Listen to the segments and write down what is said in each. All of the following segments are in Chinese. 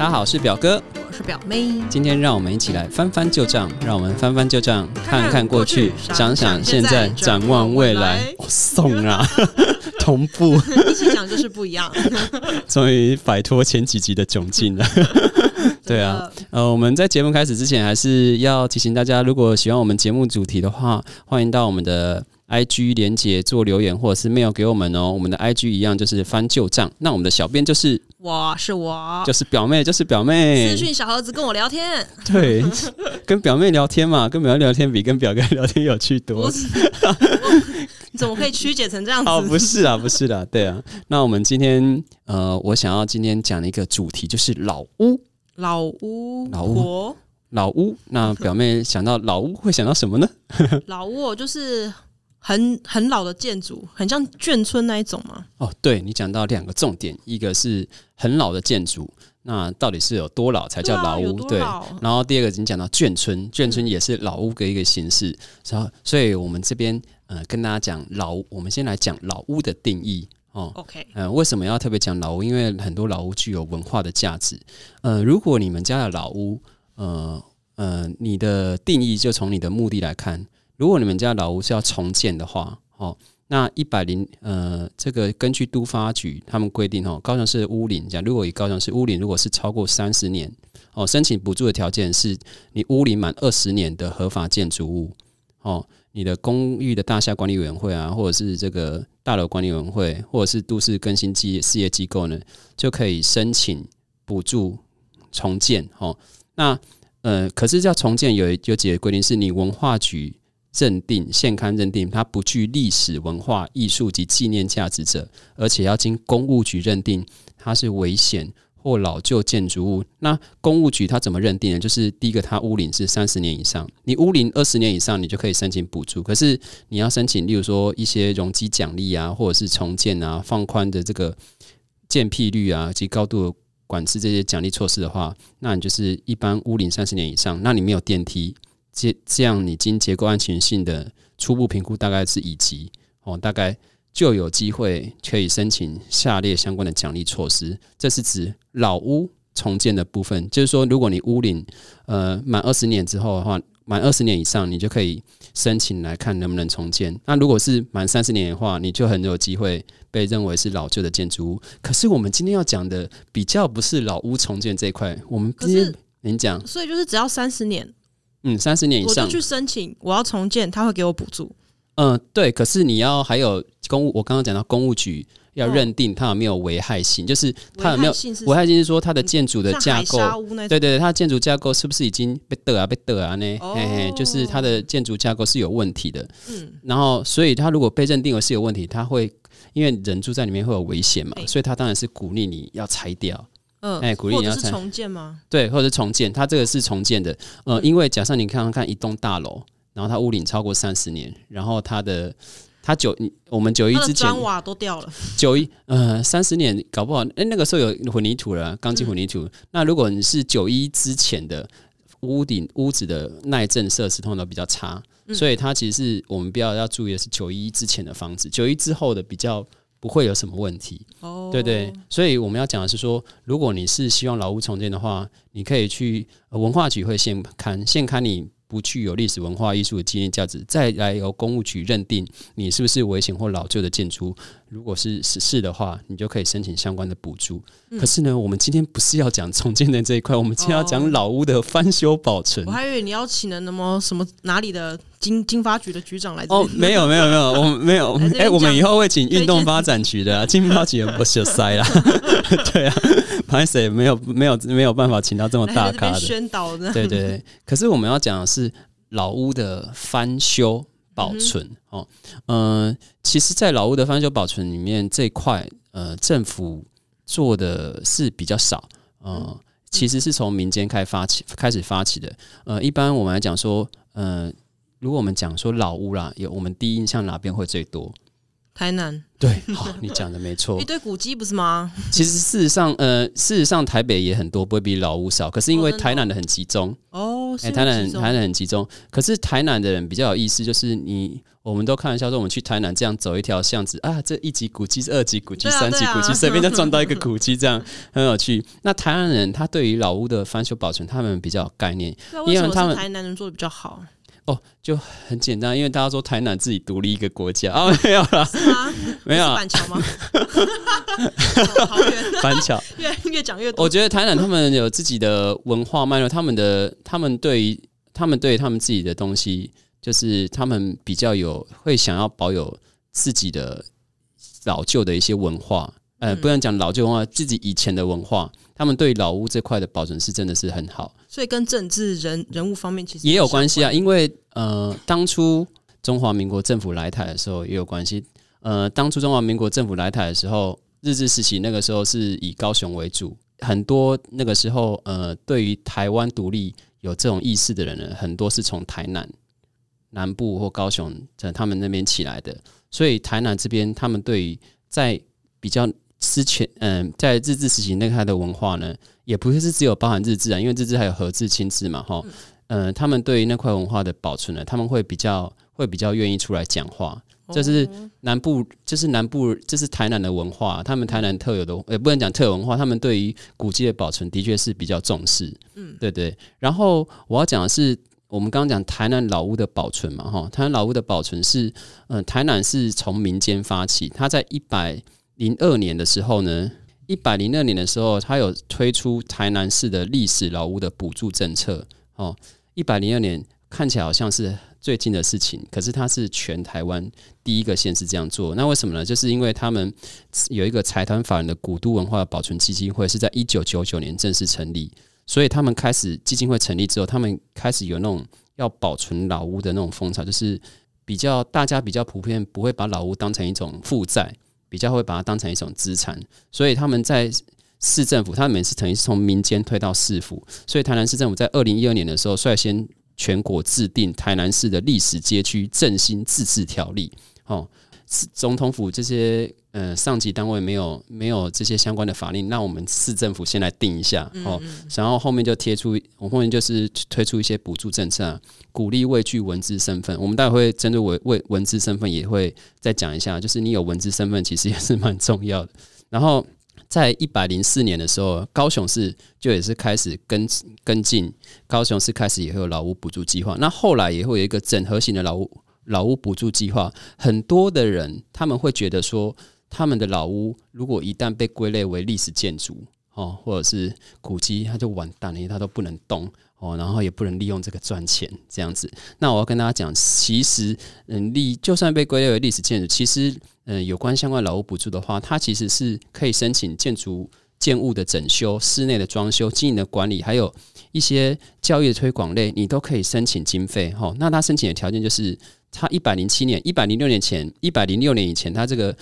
大家好，我是表哥，我是表妹。今天让我们一起来翻翻旧账，让我们翻翻旧账，看看过去，想想现在，展望未来。送啊，同步一起讲就是不一样。终于摆脱前几集的窘境了。对啊，呃，我们在节目开始之前，还是要提醒大家，如果喜欢我们节目主题的话，欢迎到我们的。I G 连接做留言或者是 mail 给我们哦，我们的 I G 一样就是翻旧账。那我们的小编就是我是我，就是表妹就是表妹。私讯小盒子跟我聊天，对，跟表妹聊天嘛，跟表妹聊天比跟表哥聊天有趣多。怎么可以曲解成这样子？哦，不是啊，不是的，对啊。那我们今天呃，我想要今天讲的一个主题就是老屋，老屋，老屋，老屋。那表妹想到老屋会想到什么呢？老屋就是。很很老的建筑，很像眷村那一种吗？哦，对你讲到两个重点，一个是很老的建筑，那到底是有多老才叫老屋？对，然后第二个你讲到眷村，眷村也是老屋的一个形式。然后，所以我们这边呃跟大家讲老，我们先来讲老屋的定义哦。OK，嗯，为什么要特别讲老屋？因为很多老屋具有文化的价值。呃，如果你们家的老屋，呃呃，你的定义就从你的目的来看。如果你们家老屋是要重建的话，哦，那一百零呃，这个根据都发局他们规定哦，高雄市屋龄讲，如果以高雄市屋龄如果是超过三十年，哦，申请补助的条件是你屋龄满二十年的合法建筑物，哦，你的公寓的大厦管理委员会啊，或者是这个大楼管理委员会，或者是都市更新机事业机构呢，就可以申请补助重建，哦，那呃，可是要重建有有几个规定，是你文化局。认定现刊认定它不具历史文化艺术及纪念价值者，而且要经公务局认定它是危险或老旧建筑物。那公务局它怎么认定呢？就是第一个，它屋龄是三十年以上，你屋龄二十年以上，你就可以申请补助。可是你要申请，例如说一些容积奖励啊，或者是重建啊、放宽的这个建辟率啊及高度管制这些奖励措施的话，那你就是一般屋龄三十年以上，那你没有电梯。这这样，你经结构安全性的初步评估大概是乙级哦，大概就有机会可以申请下列相关的奖励措施。这是指老屋重建的部分，就是说，如果你屋龄呃满二十年之后的话，满二十年以上，你就可以申请来看能不能重建。那如果是满三十年的话，你就很有机会被认为是老旧的建筑物。可是我们今天要讲的比较不是老屋重建这一块，我们今天您讲，所以就是只要三十年。嗯，三十年以上，我就去申请，我要重建，他会给我补助。嗯，对。可是你要还有公务，我刚刚讲到公务局要认定它有没有危害性，就是它有没有危害性，是说它的建筑的架构，对对对，它的建筑架构是不是已经被得啊被得啊呢？嘿嘿，就是它的建筑架构是有问题的。嗯，然后所以它如果被认定为是有问题，它会因为人住在里面会有危险嘛，所以它当然是鼓励你要拆掉。嗯，哎，鼓励你要重建吗？对，或者重建，它这个是重建的。呃，因为假设你看看看一栋大楼，然后它屋顶超过三十年，然后它的它九，我们九一之前砖瓦都掉了。九一，呃，三十年搞不好，哎，那个时候有混凝土了，钢筋混凝土。那如果你是九一之前的屋顶屋子的耐震设施，通常都比较差，所以它其实是我们比较要注意的是九一之前的房子，九一之后的比较。不会有什么问题，对对，所以我们要讲的是说，如果你是希望老屋重建的话，你可以去文化局会现刊，现刊你不具有历史文化艺术的纪念价值，再来由公务局认定你是不是危险或老旧的建筑。如果是是是的话，你就可以申请相关的补助。可是呢，我们今天不是要讲重建的这一块，我们今天要讲老屋的翻修保存。我还以为你要请了那么什么哪里的经经发局的局长来。哦，没有 没有没有，我们没有。哎，我们以后会请运动发展局的 经发局不是塞啦。对啊，潘 Sir 没有没有没有办法请到这么大咖的宣导的。对对，可是我们要讲的是老屋的翻修。保存哦，嗯，其实，在老屋的翻修保存里面，这块呃，政府做的是比较少，嗯，其实是从民间开发起开始发起的。呃，一般我们来讲说，呃，如果我们讲说老屋啦，有我们第一印象哪边会最多？台南。对，好，你讲的没错，一堆古迹不是吗？其实事实上，呃，事实上台北也很多，不会比老屋少。可是因为台南的很集中哦。哎、台南台南很集中，可是台南的人比较有意思，就是你我们都开玩笑说，我们去台南这样走一条巷子啊，这一级古迹、二级古迹、啊三级古迹，随便就撞到一个古迹，这样很有趣。那台南人他对于老屋的翻修保存，他们比较有概念因为他们台南人做的比较好？哦，就很简单，因为大家说台南自己独立一个国家啊，没有啦，是吗？没有板桥吗？哦好远，翻桥。越越讲越多。我觉得台南他们有自己的文化脉络，他们的他们对于他们对他们自己的东西，就是他们比较有会想要保有自己的老旧的一些文化，呃，嗯不能讲老旧文化，自己以前的文化，他们对老屋这块的保存是真的是很好，所以跟政治人人物方面其实也有关系啊，因为呃，当初中华民国政府来台的时候也有关系，呃，当初中华民国政府来台的时候，日治时期那个时候是以高雄为主，很多那个时候呃，对于台湾独立有这种意识的人呢，很多是从台南南部或高雄在他们那边起来的，所以台南这边他们对于在比较之前，嗯、在日治时期那个它的文化呢，也不是只有包含日治啊，因为日治还有和治、清治嘛，哈，嗯、他们对于那块文化的保存呢，他们会比较会比较愿意出来讲话，这是南部，这是南部，这是台南的文化，他们台南特有的，也不能讲特有文化，他们对于古迹的保存的确是比较重视，嗯，对对。然后我要讲的是，我们刚刚讲台南老屋的保存嘛，哈，台南老屋的保存是，嗯、台南是从民间发起，它在一百零二年的时候呢。一百零二年的时候，他有推出台南市的历史老屋的补助政策。哦，一百零二年看起来好像是最近的事情，可是它是全台湾第一个县市这样做。那为什么呢？就是因为他们有一个财团法人的古都文化保存基金会，是在一九九九年正式成立，所以他们开始基金会成立之后，他们开始有那种要保存老屋的那种风潮，就是比较大家比较普遍不会把老屋当成一种负债，比较会把它当成一种资产，所以他们在市政府，他们是等于是从民间推到市府，所以台南市政府在二零一二年的时候率先全国制定台南市的历史街区振兴自治条例。哦，总统府这些呃上级单位没有没有这些相关的法令，那我们市政府先来定一下哦，然后后面就贴出，我后面就是推出一些补助政策、啊，鼓励位具文字身份。我们待会会针对文为文字身份也会再讲一下，就是你有文字身份其实也是蛮重要的。然后在一百零四年的时候，高雄市就也是开始跟跟进，高雄市开始也会有劳务补助计划。那后来也会有一个整合型的老屋老屋补助计划。很多的人他们会觉得说，他们的老屋如果一旦被归类为历史建筑哦，或者是古迹，它就完蛋了，因为它都不能动。哦，然后也不能利用这个赚钱，这样子。那我要跟大家讲，其实，嗯，历就算被归类为历史建筑，其实，嗯，有关相关老屋补助的话，它其实是可以申请建筑建物的整修、室内的装修、经营的管理，还有一些教育的推广类，你都可以申请经费。哈、那他申请的条件就是，他一百零七年、一百零六年前、一百零六年以前，他这个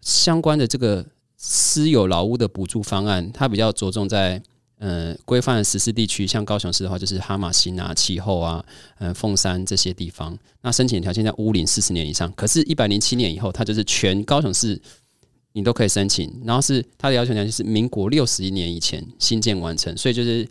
相关的这个私有劳务的补助方案，它比较着重在。呃，规范的十四地区，像高雄市的话，就是哈马星啊、气候啊、呃凤山这些地方。那申请条件在屋龄四十年以上，可是，一百零七年以后，它就是全高雄市你都可以申请。然后是它的要求条件是民国六十一年以前新建完成，所以就是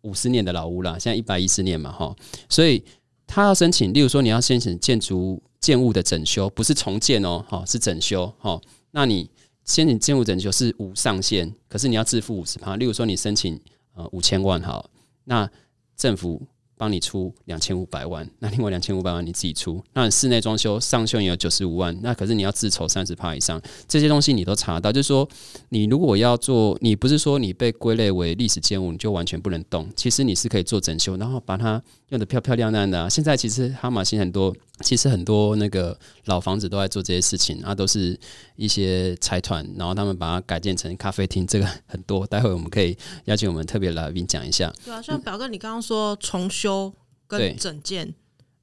五十年的老屋啦。现在一百一十年嘛，哈，所以他要申请，例如说你要申请建筑建物的整修，不是重建哦，哈，是整修，哈，那你。申请建物整修是无上限，可是你要自付五十趴。例如说，你申请呃五千万好，那政府帮你出两千五百万，那另外两千五百万你自己出。那室内装修上修也有九十五万，那可是你要自筹三十趴以上，这些东西你都查到。就是说，你如果要做，你不是说你被归类为历史建物，你就完全不能动。其实你是可以做整修，然后把它用的漂漂亮亮的、现在其实哈马逊很多，其实很多那个老房子都在做这些事情，啊，都是一些财团，然后他们把它改建成咖啡厅，这个很多。待会我们可以邀请我们特别来宾讲一下。对啊，像表哥你刚刚说重修跟整建，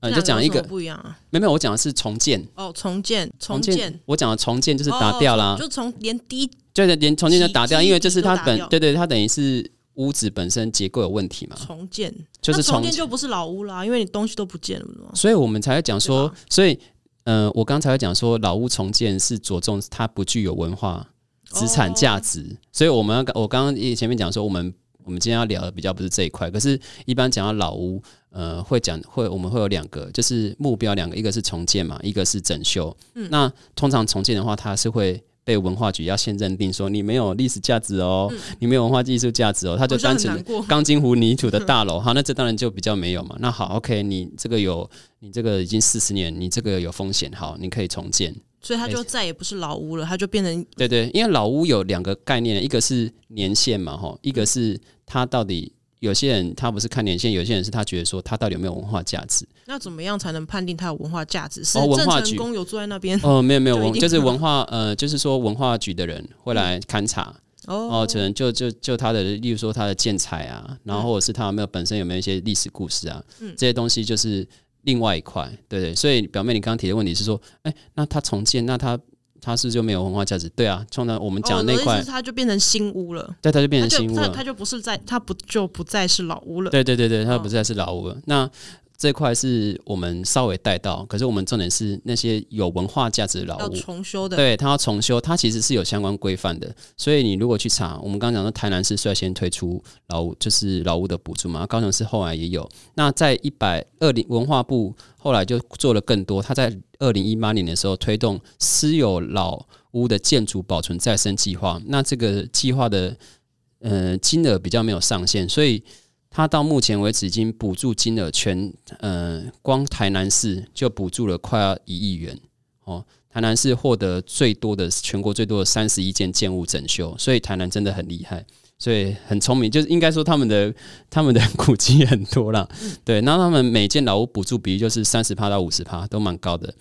呃，就讲一个不一样啊。没有没有，我讲的是重建，哦，重建，重建建。我讲的重建就是打掉啦，哦就从连第一就是连重建就打掉，因为就是它本对对，它等于是屋子本身结构有问题嘛，重建，就是那重重建就不是老屋啦，因为你东西都不见了嘛。所以我们才会讲说，所以呃，我刚才会讲说，老屋重建是着重它不具有文化资产价值，所以我们要我刚刚前面讲说，我们我们今天要聊的比较不是这一块。可是，一般讲到老屋，呃，会讲会我们会有两个，就是目标两个，一个是重建嘛，一个是整修。嗯，那通常重建的话，它是会被文化局要先认定说你没有历史价值哦，你没有文化艺术价值哦，它就单纯 钢筋混凝土的大楼，好，那这当然就比较没有嘛。那好，OK，你这个有你这个已经四十年，你这个有风险，好，你可以重建。所以它就再也不是老屋了，它就变成对对，因为老屋有两个概念，一个是年限嘛，哈，一个是它到底有些人他不是看年限，有些人是他觉得说他到底有没有文化价值。那怎么样才能判定它有文化价值？是文化局有坐在那边？哦，没有没有，就是文化呃，就是说文化局的人会来勘察哦，可能就就就他的，例如说他的建材啊，然后或者是他有没有本身有没有一些历史故事啊，这些东西就是。另外一块，对对，所以表妹，你刚刚提的问题是说，哎，那他重建，那它它是就没有文化价值？对啊，从那我们讲那块，它就变成新屋了，对，它就变成新屋了，它就不是在，它不就不再是老屋了？对对对对，它不再是老屋了。那这块是我们稍微带到，可是我们重点是那些有文化价值的老屋重修的，对，它要重修，它其实是有相关规范的。所以你如果去查，我们刚刚讲的台南市率先推出老屋，就是老屋的补助嘛，高雄市后来也有。那在一百二零文化部后来就做了更多，他在二零一八年的时候推动私有老屋的建筑保存再生计划。那这个计划的呃金额比较没有上限，所以。他到目前为止已经补助金额全，呃，光台南市就补助了快要一亿元哦。台南市获得最多的全国最多的三十一件建物整修，所以台南真的很厉害，所以很聪明，就是应该说他们的 他们的古迹很多了，对。那他们每件老屋补助比例就是三十趴到五十趴，都蛮高的。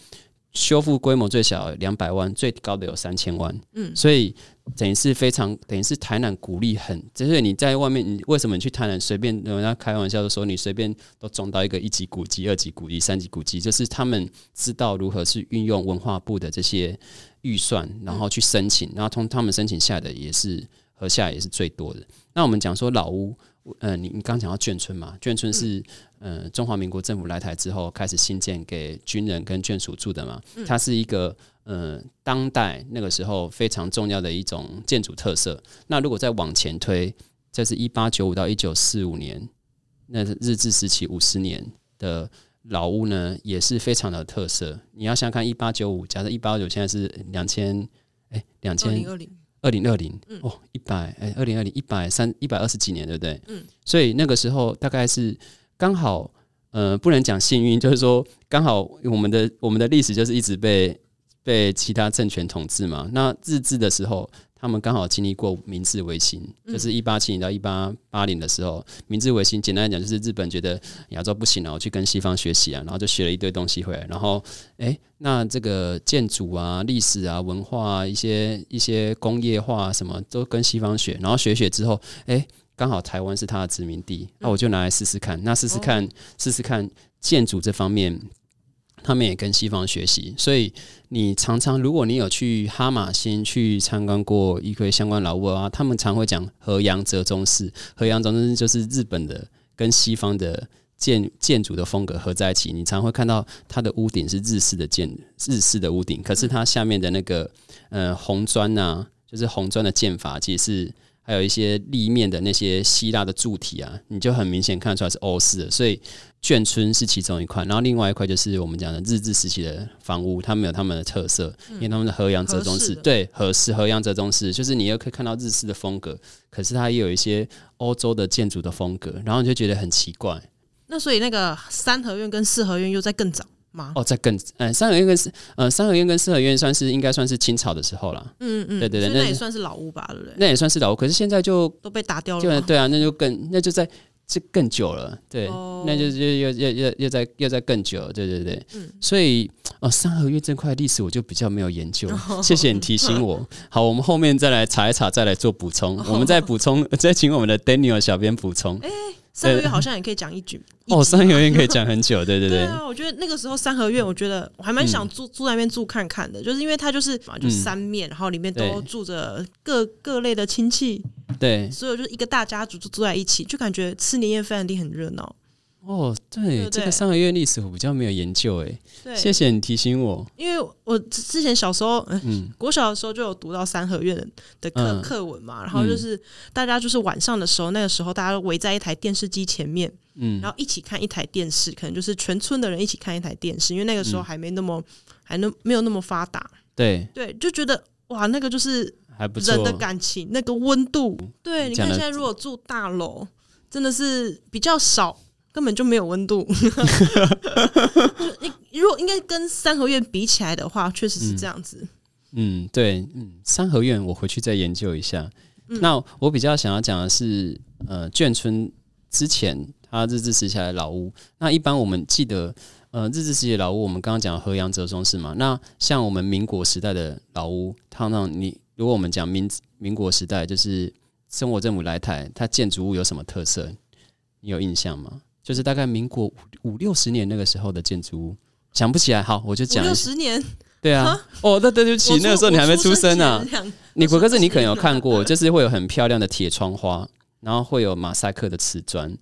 修复规模最小两百万，最高的有三千万。嗯，所以等于是非常，等于是台南鼓励很，就是你在外面，你为什么你去台南随便人家开玩笑的说，你随便都中到一个一级古迹、二级古迹、三级古迹，就是他们知道如何是运用文化部的这些预算，然后去申请，然后从他们申请下的也是和下也是最多的。那我们讲说老屋。呃，你你刚讲到眷村嘛？眷村是呃中华民国政府来台之后开始新建给军人跟眷属住的嘛？它是一个呃当代那个时候非常重要的一种建筑特色。那如果再往前推，这是一八九五到一九四五年，那日治时期五十年的老屋呢，也是非常的特色。你要想看一八九五，假设一八九现在是两千，哎，两千二零。二零二零二零哦，一百哎，二零二零一百三一百二十几年，对不对？嗯，所以那个时候大概是刚好，呃，不能讲幸运，就是说刚好我们的我们的历史就是一直被被其他政权统治嘛。那日治的时候。他们刚好经历过明治维新，就是一八七零到一八八零的时候，明治维新简单来讲就是日本觉得亚洲不行了，我去跟西方学习啊，然后就学了一堆东西回来，然后哎，那这个建筑啊、历史啊、文化啊、一些一些工业化什么都跟西方学，然后学学之后，哎，刚好台湾是他的殖民地，那我就拿来试试看，那试试看，试试看建筑这方面。他们也跟西方学习，所以你常常，如果你有去哈马星去参观过一个相关老屋啊，他们常会讲河阳折中式。河阳折中式就是日本的跟西方的建建筑的风格合在一起。你常会看到它的屋顶是日式的建日式的屋顶，可是它下面的那个呃红砖呐，就是红砖的建法，其实是。还有一些立面的那些希腊的柱体啊，你就很明显看出来是欧式的，所以眷村是其中一块，然后另外一块就是我们讲的日治时期的房屋，他们有他们的特色，因为他们的河阳折中式，对，合适河阳折中式，就是你又可以看到日式的风格，可是它也有一些欧洲的建筑的风格，然后你就觉得很奇怪。那所以那个三合院跟四合院又在更早吗。哦，在更呃，三合院跟四呃，三合院跟四合院算是应该算是清朝的时候了。嗯嗯，对对对，那也算是老屋吧，对不对？那也算是老屋，可是现在就都被打掉了。对啊，那就更那就在这更久了。对，那就就又又又又在又在更久。对对对，嗯，所以哦，三合院这块历史我就比较没有研究。谢谢你提醒我。好，我们后面再来查一查，再来做补充。我们再补充，再请我们的 Daniel 小编补充。三合院好像也可以讲一句 哦，三合院可以讲很久，对对对。对啊，我觉得那个时候三合院，我觉得我还蛮想住住那边住看看的，就是因为它就是就三面，然后里面都住着各各类的亲戚，对，所以就是一个大家族就住在一起，就感觉吃年夜饭一定很热闹。哦，对，这个三合院历史我比较没有研究，哎，谢谢你提醒我。因为我之前小时候，嗯，国小的时候就有读到三合院的课课文嘛，然后就是大家就是晚上的时候，那个时候大家围在一台电视机前面，嗯，然后一起看一台电视，可能就是全村的人一起看一台电视，因为那个时候还没那么还能没有那么发达，对。对，就觉得哇，那个就是还不错。人的感情，那个温度，对，你看现在如果住大楼，真的是比较少。根本就没有温度，你如果应该跟三合院比起来的话，确实是这样子。嗯，对，嗯，三合院我回去再研究一下。那我比较想要讲的是，呃，眷村之前它日治时期的老屋。那一般我们记得，呃，日治时期的老屋，我们刚刚讲河阳折中是嘛。那像我们民国时代的老屋，它那你如果我们讲民民国时代，就是生活政府来台，它建筑物有什么特色？你有印象吗？就是大概民国五五六十年那个时候的建筑物，想不起来。好，我就讲六十年。对啊，哦，那对不起，那个时候你还没出生啊。你可是你可能有看过，就是会有很漂亮的铁窗花，然后会有马赛克的瓷砖，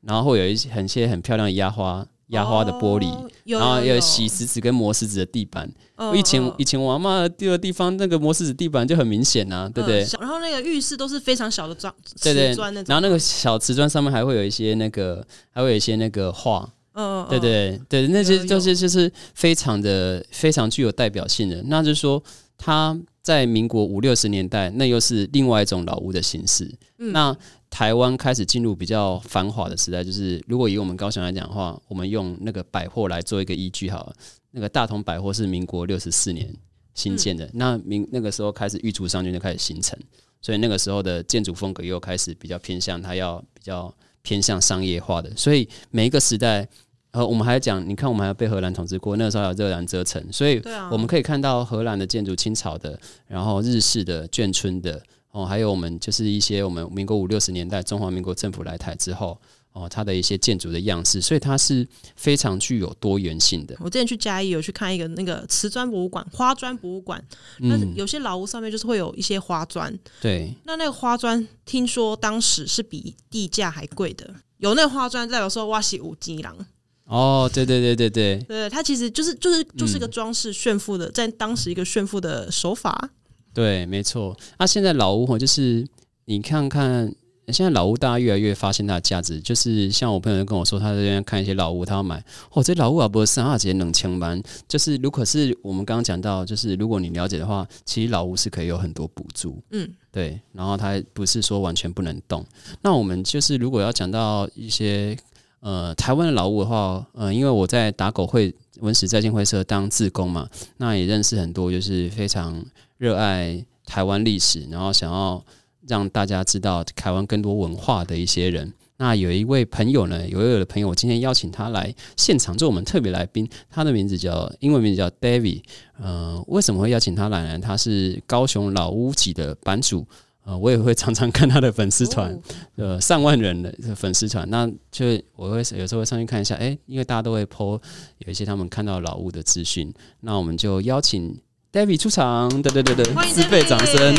然后会有一些很些很漂亮的压花。压花的玻璃，然后有洗石子跟磨石子的地板。以前以前我阿妈住的地方，那个磨石子地板就很明显啊，对不对？然后那个浴室都是非常小的砖，对对。然后那个小瓷砖上面还会有一些那个，还会有一些那个画，嗯，对对对，那些就是就是非常的非常具有代表性的。那就是说，它在民国五六十年代，那又是另外一种老屋的形式。那台湾开始进入比较繁华的时代，就是如果以我们高雄来讲的话，我们用那个百货来做一个依据好了。那个大同百货是民国六十四年新建的，那民那个时候开始玉竹商圈就开始形成，所以那个时候的建筑风格又开始比较偏向它要比较偏向商业化的。所以每一个时代，呃，我们还讲，你看我们还被荷兰统治过，那个时候有热兰遮城，所以我们可以看到荷兰的建筑、清朝的，然后日式的、眷村的。哦，还有我们就是一些我们民国五六十年代中华民国政府来台之后，哦，它的一些建筑的样式，所以它是非常具有多元性的。我之前去嘉义有去看一个那个瓷砖博物馆、花砖博物馆，那有些老屋上面就是会有一些花砖。对，那那个花砖听说当时是比地价还贵的，有那个花砖代表说哇西五金郎。哦，对对对对对，对，它其实就是就是就是一个装饰炫富的，在当时一个炫富的手法。对，没错。那现在老屋就是你看看，现在老屋大家越来越发现它的价值。就是像我朋友跟我说，他在这边看一些老屋，他要买。哦，这老屋啊，不是三二节冷清班。就是如果是我们刚刚讲到，就是如果你了解的话，其实老屋是可以有很多补助。嗯，对。然后它不是说完全不能动。那我们就是如果要讲到一些呃台湾的老屋的话，呃，因为我在打狗会文史在建会社当志工嘛，那也认识很多就是非常。热爱台湾历史，然后想要让大家知道台湾更多文化的一些人。那有一位朋友呢，有一位朋友，我今天邀请他来现场做我们特别来宾。他的名字叫英文名字叫 David。呃，为什么会邀请他来呢？他是高雄老屋级的版主。呃，我也会常常看他的粉丝团，呃，上万人的粉丝团。那就我会有时候会上去看一下，哎，因为大家都会 po 有一些他们看到老屋的资讯。那我们就邀请。David 出场，对对对对，自备掌声。